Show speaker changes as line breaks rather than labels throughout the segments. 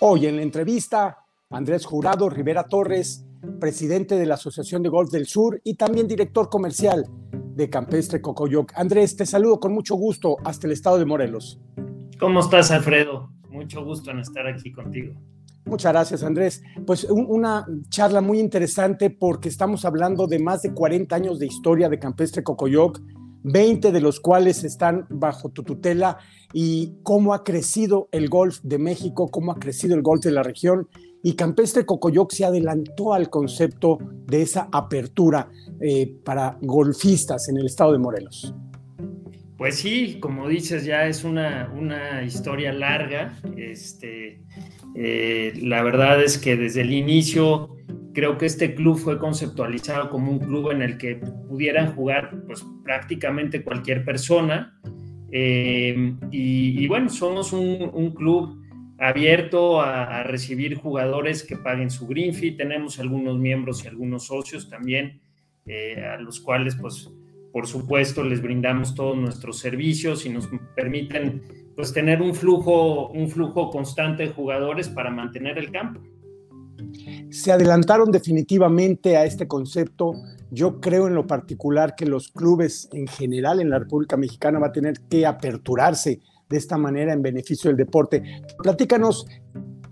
Hoy en la entrevista, Andrés Jurado Rivera Torres, presidente de la Asociación de Golf del Sur y también director comercial de Campestre Cocoyoc. Andrés, te saludo con mucho gusto hasta el estado de Morelos.
¿Cómo estás, Alfredo? Mucho gusto en estar aquí contigo.
Muchas gracias, Andrés. Pues una charla muy interesante porque estamos hablando de más de 40 años de historia de Campestre Cocoyoc, 20 de los cuales están bajo tu tutela y cómo ha crecido el golf de México, cómo ha crecido el golf de la región. Y Campestre Cocoyoc se adelantó al concepto de esa apertura eh, para golfistas en el estado de Morelos.
Pues sí, como dices, ya es una, una historia larga. Este, eh, la verdad es que desde el inicio creo que este club fue conceptualizado como un club en el que pudieran jugar pues, prácticamente cualquier persona. Eh, y, bueno, somos un, club abierto a, recibir jugadores que paguen su green fee. Tenemos algunos miembros y algunos socios también, eh, a los cuales pues por supuesto, les brindamos todos nuestros servicios y nos permiten pues, tener un flujo, un flujo constante de jugadores para mantener el campo.
Se adelantaron definitivamente a este concepto. Yo creo en lo particular que los clubes en general en la República Mexicana va a tener que aperturarse de esta manera en beneficio del deporte. Platícanos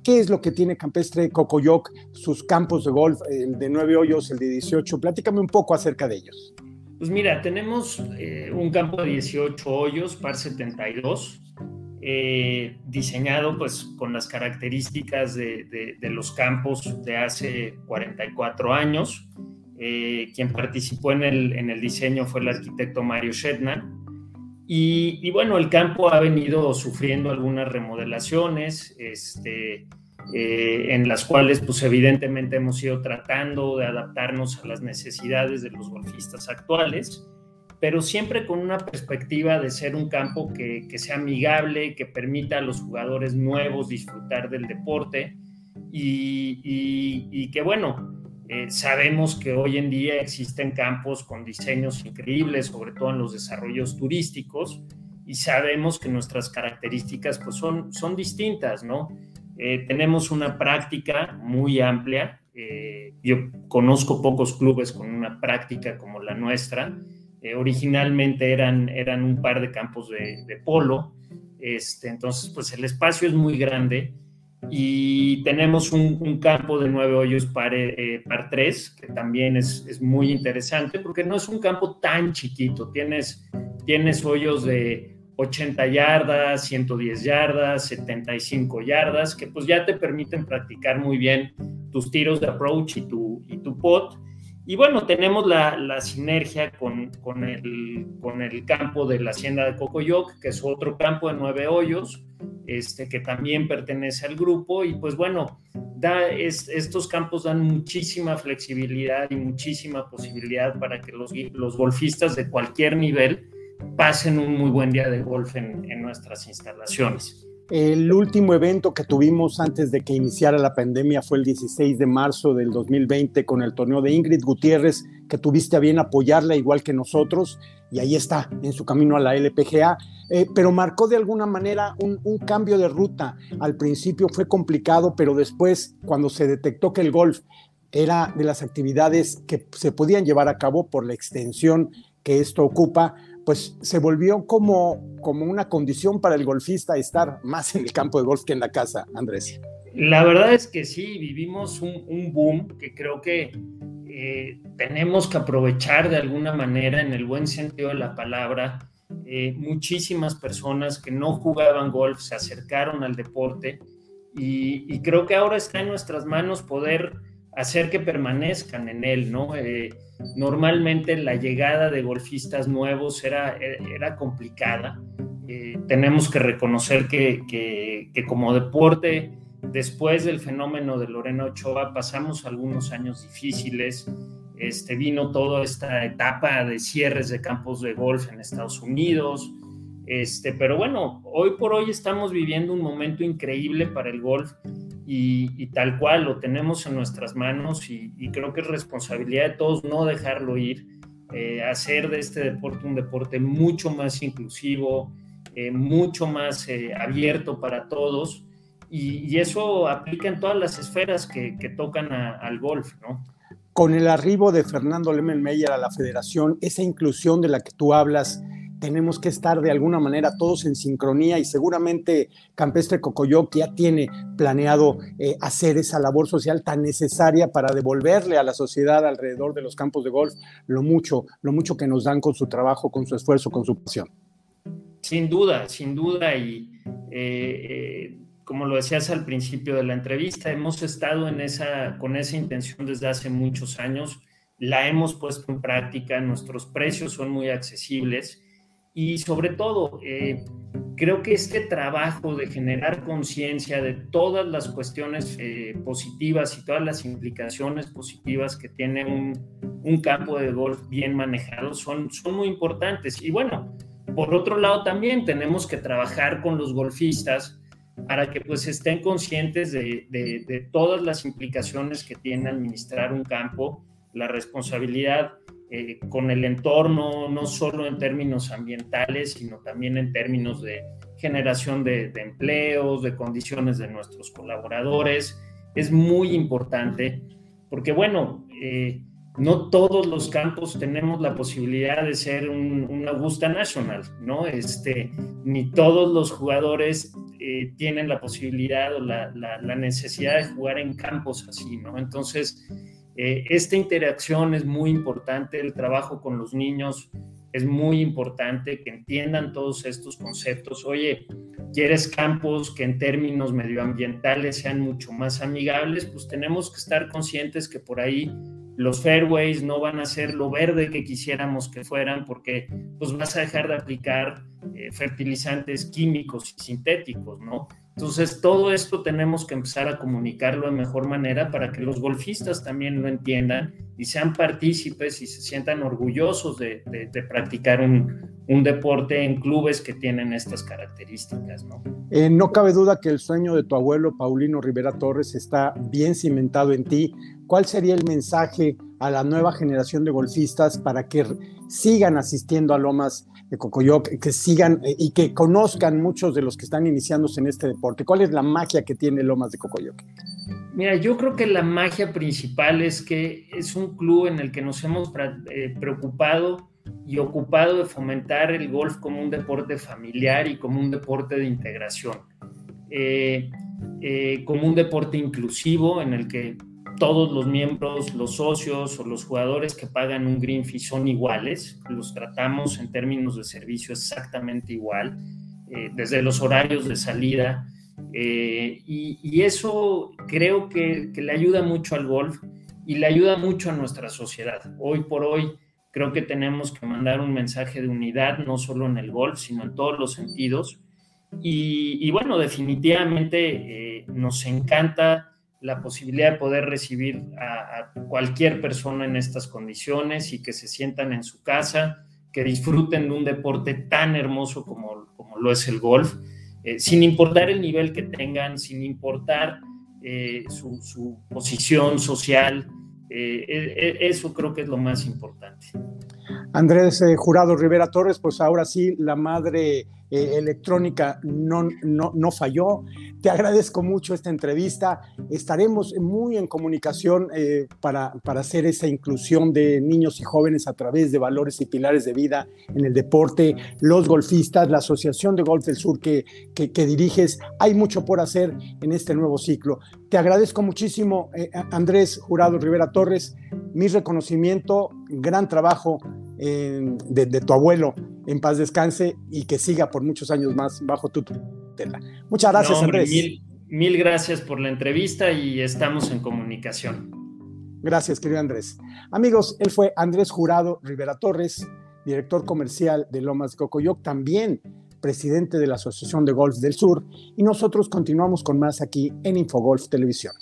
¿Qué es lo que tiene Campestre Cocoyoc, sus campos de golf, el de 9 hoyos, el de 18? Platícame un poco acerca de ellos.
Pues mira, tenemos eh, un campo de 18 hoyos, par 72, eh, diseñado pues con las características de, los campos de hace 44 años. Eh, quien participó en el, en el, diseño fue el arquitecto Mario Shetna. Y, y, bueno, el campo ha venido sufriendo algunas remodelaciones, este, eh, en las cuales pues evidentemente hemos ido tratando de adaptarnos a las necesidades de los golfistas actuales, pero siempre con una perspectiva de ser un campo que, sea amigable, que permita a los jugadores nuevos disfrutar del deporte y, que bueno, eh, sabemos que hoy en día existen campos con diseños increíbles, sobre todo en los desarrollos turísticos, y sabemos que nuestras características pues son, son distintas, ¿no? Eh, tenemos una práctica muy amplia. Eh, yo conozco pocos clubes con una práctica como la nuestra. Eh, originalmente eran, eran un par de campos de, polo. Este, entonces, pues el espacio es muy grande y tenemos un, campo de nueve hoyos par, par tres, que también es, es, muy interesante porque no es un campo tan chiquito. Tienes, tienes hoyos de 80 yardas, 110 yardas, 75 yardas, que pues ya te permiten practicar muy bien tus tiros de approach y tu, y tu pot. Y bueno, tenemos la, la sinergia con, con, el, con el campo de la hacienda de Cocoyoc, que es otro campo de nueve hoyos, este, que también pertenece al grupo. Y pues bueno, da, es, estos campos dan muchísima flexibilidad y muchísima posibilidad para que los, los golfistas de cualquier nivel pasen un muy buen día de golf en, nuestras instalaciones.
El último evento que tuvimos antes de que iniciara la pandemia fue el 16 de marzo del 2020 con el torneo de Ingrid Gutiérrez, que tuviste a bien apoyarla igual que nosotros, y ahí está, en su camino a la LPGA, eh, pero marcó de alguna manera un, un, cambio de ruta. Al principio fue complicado, pero después, cuando se detectó que el golf era de las actividades que se podían llevar a cabo por la extensión que esto ocupa, pues se volvió como, como una condición para el golfista estar más en el campo de golf que en la casa, Andrés.
La verdad es que sí, vivimos un, boom que creo que eh, tenemos que aprovechar de alguna manera en el buen sentido de la palabra. Eh, muchísimas personas que no jugaban golf se acercaron al deporte y, creo que ahora está en nuestras manos poder hacer que permanezcan en él, ¿no? Eh, normalmente la llegada de golfistas nuevos era, era complicada. Eh, tenemos que reconocer que, que, como deporte, después del fenómeno de Lorena Ochoa, pasamos algunos años difíciles. Este, vino toda esta etapa de cierres de campos de golf en Estados Unidos. Este, pero bueno, hoy por hoy estamos viviendo un momento increíble para el golf y, tal cual lo tenemos en nuestras manos y, creo que es responsabilidad de todos no dejarlo ir, eh, hacer de este deporte un deporte mucho más inclusivo, eh, mucho más eh, abierto para todos y, eso aplica en todas las esferas que, tocan al golf, ¿no?
Con el arribo de Fernando Lemmelmeyer a la federación, esa inclusión de la que tú hablas, tenemos que estar de alguna manera todos en sincronía y seguramente Campestre Cocoyoc ya tiene planeado eh, hacer esa labor social tan necesaria para devolverle a la sociedad alrededor de los campos de golf lo mucho, lo mucho que nos dan con su trabajo, con su esfuerzo, con su pasión.
Sin duda, sin duda y eh, eh, como lo decías al principio de la entrevista, hemos estado con esa intención desde hace muchos años, la hemos puesto en práctica, nuestros precios son muy accesibles y sobre todo, eh, creo que este trabajo de generar conciencia de todas las cuestiones eh, positivas y todas las implicaciones positivas que tiene un, campo de golf bien manejado son, son muy importantes. Y bueno, por otro lado también tenemos que trabajar con los golfistas para que pues estén conscientes de, de, de todas las implicaciones que tiene administrar un campo, la responsabilidad eh, con el entorno, no solo en términos ambientales, sino también en términos de generación de, empleos, de condiciones de nuestros colaboradores. Es muy importante porque, bueno, eh, no todos los campos tenemos la posibilidad de ser un, Augusta National, ¿no? Este, ni todos los jugadores eh, tienen la posibilidad o la, la, necesidad de jugar en campos así, ¿no? Entonces, eh, esta interacción es muy importante, el trabajo con los niños es muy importante, que entiendan todos estos conceptos. Oye, ¿quieres campos que en términos medioambientales sean mucho más amigables? Pues tenemos que estar conscientes que por ahí los fairways no van a ser lo verde que quisiéramos que fueran porque pues vas a dejar de aplicar eh, fertilizantes químicos y sintéticos, ¿no? Entonces, todo esto tenemos que empezar a comunicarlo de mejor manera para que los golfistas también lo entiendan y sean partícipes y se sientan orgullosos de, practicar un, deporte en clubes que tienen estas características. ¿no?
Eh, no cabe duda que el sueño de tu abuelo, Paulino Rivera Torres, está bien cimentado en ti. ¿Cuál sería el mensaje a la nueva generación de golfistas para que sigan asistiendo a Lomas de Cocoyoc, que sigan eh, y que conozcan muchos de los que están iniciándose en este deporte? ¿Cuál es la magia que tiene Lomas de Cocoyoc?
Mira, yo creo que la magia principal es que es un club en el que nos hemos eh, preocupado y ocupado de fomentar el golf como un deporte familiar y como un deporte de integración, eh, como un deporte inclusivo en el que todos los miembros, los socios o los jugadores que pagan un green fee son iguales, los tratamos en términos de servicio exactamente igual, eh, desde los horarios de salida, eh, y, eso creo que, le ayuda mucho al golf y le ayuda mucho a nuestra sociedad. Hoy por hoy creo que tenemos que mandar un mensaje de unidad, no solo en el golf, sino en todos los sentidos. Y, y bueno, definitivamente eh, nos encanta la posibilidad de poder recibir a, cualquier persona en estas condiciones y que se sientan en su casa, que disfruten de un deporte tan hermoso como, como lo es el golf, eh, sin importar el nivel que tengan, sin importar eh, su, posición social. Eh, eso creo que es lo más importante.
Andrés Jurado Rivera Torres, pues ahora sí, la madre eh, electrónica no, no, no, falló. Te agradezco mucho esta entrevista. Estaremos muy en comunicación eh, para, para, hacer esa inclusión de niños y jóvenes a través de valores y pilares de vida en el deporte, los golfistas, la Asociación de Golf del Sur que, que, diriges. Hay mucho por hacer en este nuevo ciclo. Te agradezco muchísimo, eh, Andrés Jurado Rivera Torres. Mi reconocimiento, gran trabajo de, tu abuelo en paz descanse y que siga por muchos años más bajo tu tutela. Muchas gracias, Andrés.
Mil, gracias por la entrevista y estamos en comunicación.
Gracias, querido Andrés. Amigos, él fue Andrés Jurado Rivera Torres, director comercial de Lomas de Cocoyoc, también presidente de la Asociación de Golf del Sur, y nosotros continuamos con más aquí en Infogolf Televisión.